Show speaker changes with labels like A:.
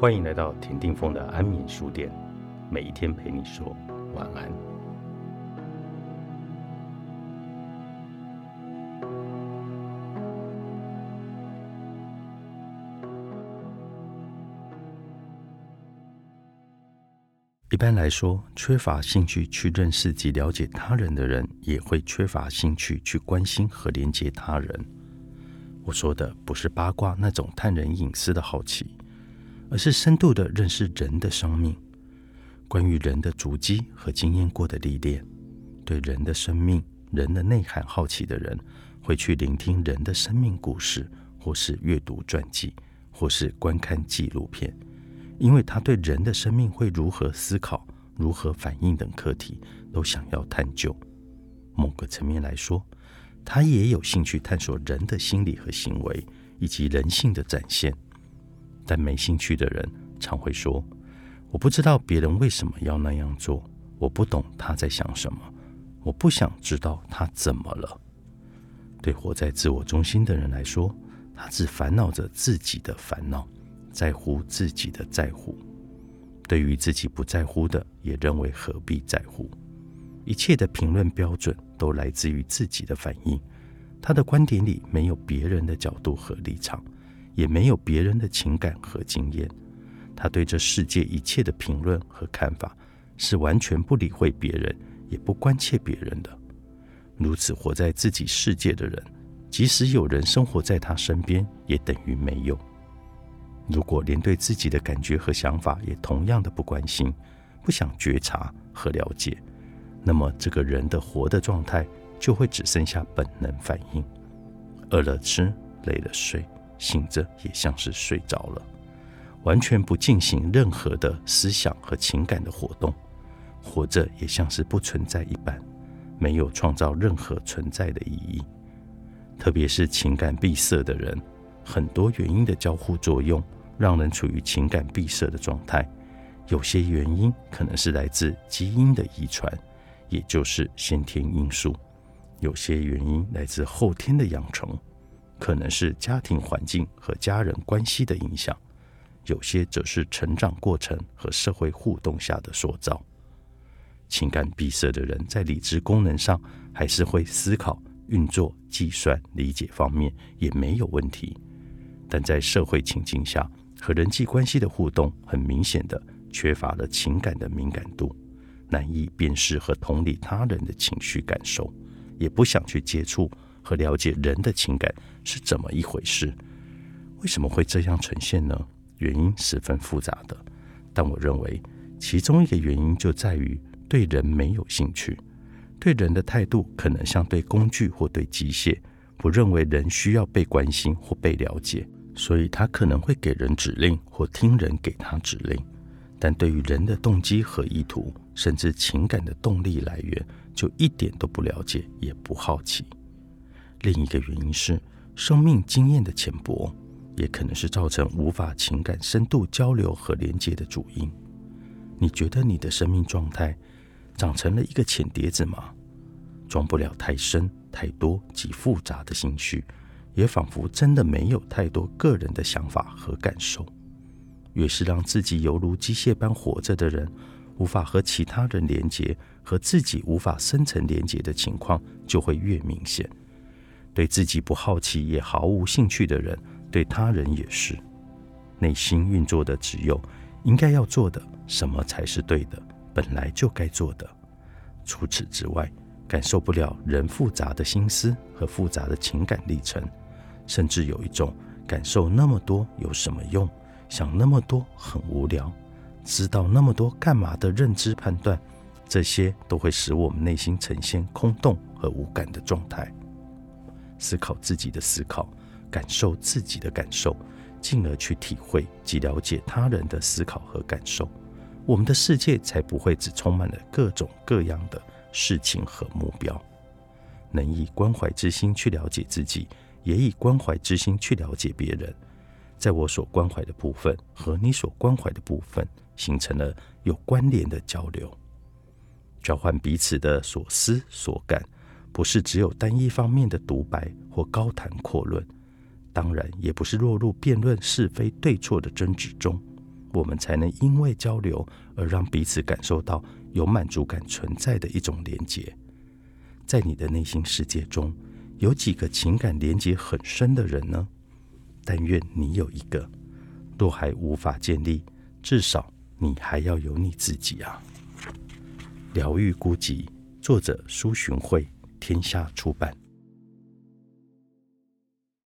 A: 欢迎来到田定峰的安眠书店，每一天陪你说晚安。一般来说，缺乏兴趣去认识及了解他人的人，也会缺乏兴趣去关心和连接他人。我说的不是八卦那种探人隐私的好奇。而是深度的认识人的生命，关于人的足迹和经验过的历练，对人的生命、人的内涵好奇的人，会去聆听人的生命故事，或是阅读传记，或是观看纪录片，因为他对人的生命会如何思考、如何反应等课题都想要探究。某个层面来说，他也有兴趣探索人的心理和行为，以及人性的展现。但没兴趣的人常会说：“我不知道别人为什么要那样做，我不懂他在想什么，我不想知道他怎么了。”对活在自我中心的人来说，他只烦恼着自己的烦恼，在乎自己的在乎。对于自己不在乎的，也认为何必在乎？一切的评论标准都来自于自己的反应。他的观点里没有别人的角度和立场。也没有别人的情感和经验，他对这世界一切的评论和看法是完全不理会别人，也不关切别人的。如此活在自己世界的人，即使有人生活在他身边，也等于没有。如果连对自己的感觉和想法也同样的不关心、不想觉察和了解，那么这个人的活的状态就会只剩下本能反应：饿了吃，累了睡。醒着也像是睡着了，完全不进行任何的思想和情感的活动；活着也像是不存在一般，没有创造任何存在的意义。特别是情感闭塞的人，很多原因的交互作用，让人处于情感闭塞的状态。有些原因可能是来自基因的遗传，也就是先天因素；有些原因来自后天的养成。可能是家庭环境和家人关系的影响，有些则是成长过程和社会互动下的塑造。情感闭塞的人在理智功能上还是会思考、运作、计算、理解方面也没有问题，但在社会情境下和人际关系的互动，很明显的缺乏了情感的敏感度，难以辨识和同理他人的情绪感受，也不想去接触。和了解人的情感是怎么一回事？为什么会这样呈现呢？原因十分复杂的，但我认为其中一个原因就在于对人没有兴趣，对人的态度可能像对工具或对机械，不认为人需要被关心或被了解，所以他可能会给人指令或听人给他指令，但对于人的动机和意图，甚至情感的动力来源，就一点都不了解，也不好奇。另一个原因是生命经验的浅薄，也可能是造成无法情感深度交流和连接的主因。你觉得你的生命状态长成了一个浅碟子吗？装不了太深、太多及复杂的情绪，也仿佛真的没有太多个人的想法和感受。越是让自己犹如机械般活着的人，无法和其他人连接，和自己无法深层连接的情况就会越明显。对自己不好奇也毫无兴趣的人，对他人也是。内心运作的只有应该要做的，什么才是对的，本来就该做的。除此之外，感受不了人复杂的心思和复杂的情感历程，甚至有一种感受那么多有什么用，想那么多很无聊，知道那么多干嘛的认知判断，这些都会使我们内心呈现空洞和无感的状态。思考自己的思考，感受自己的感受，进而去体会及了解他人的思考和感受，我们的世界才不会只充满了各种各样的事情和目标。能以关怀之心去了解自己，也以关怀之心去了解别人，在我所关怀的部分和你所关怀的部分形成了有关联的交流，交换彼此的所思所感。不是只有单一方面的独白或高谈阔论，当然也不是落入辩论是非对错的争执中，我们才能因为交流而让彼此感受到有满足感存在的一种连结。在你的内心世界中，有几个情感连结很深的人呢？但愿你有一个。若还无法建立，至少你还要有你自己啊！疗愈孤寂，作者苏洵慧，天下出版。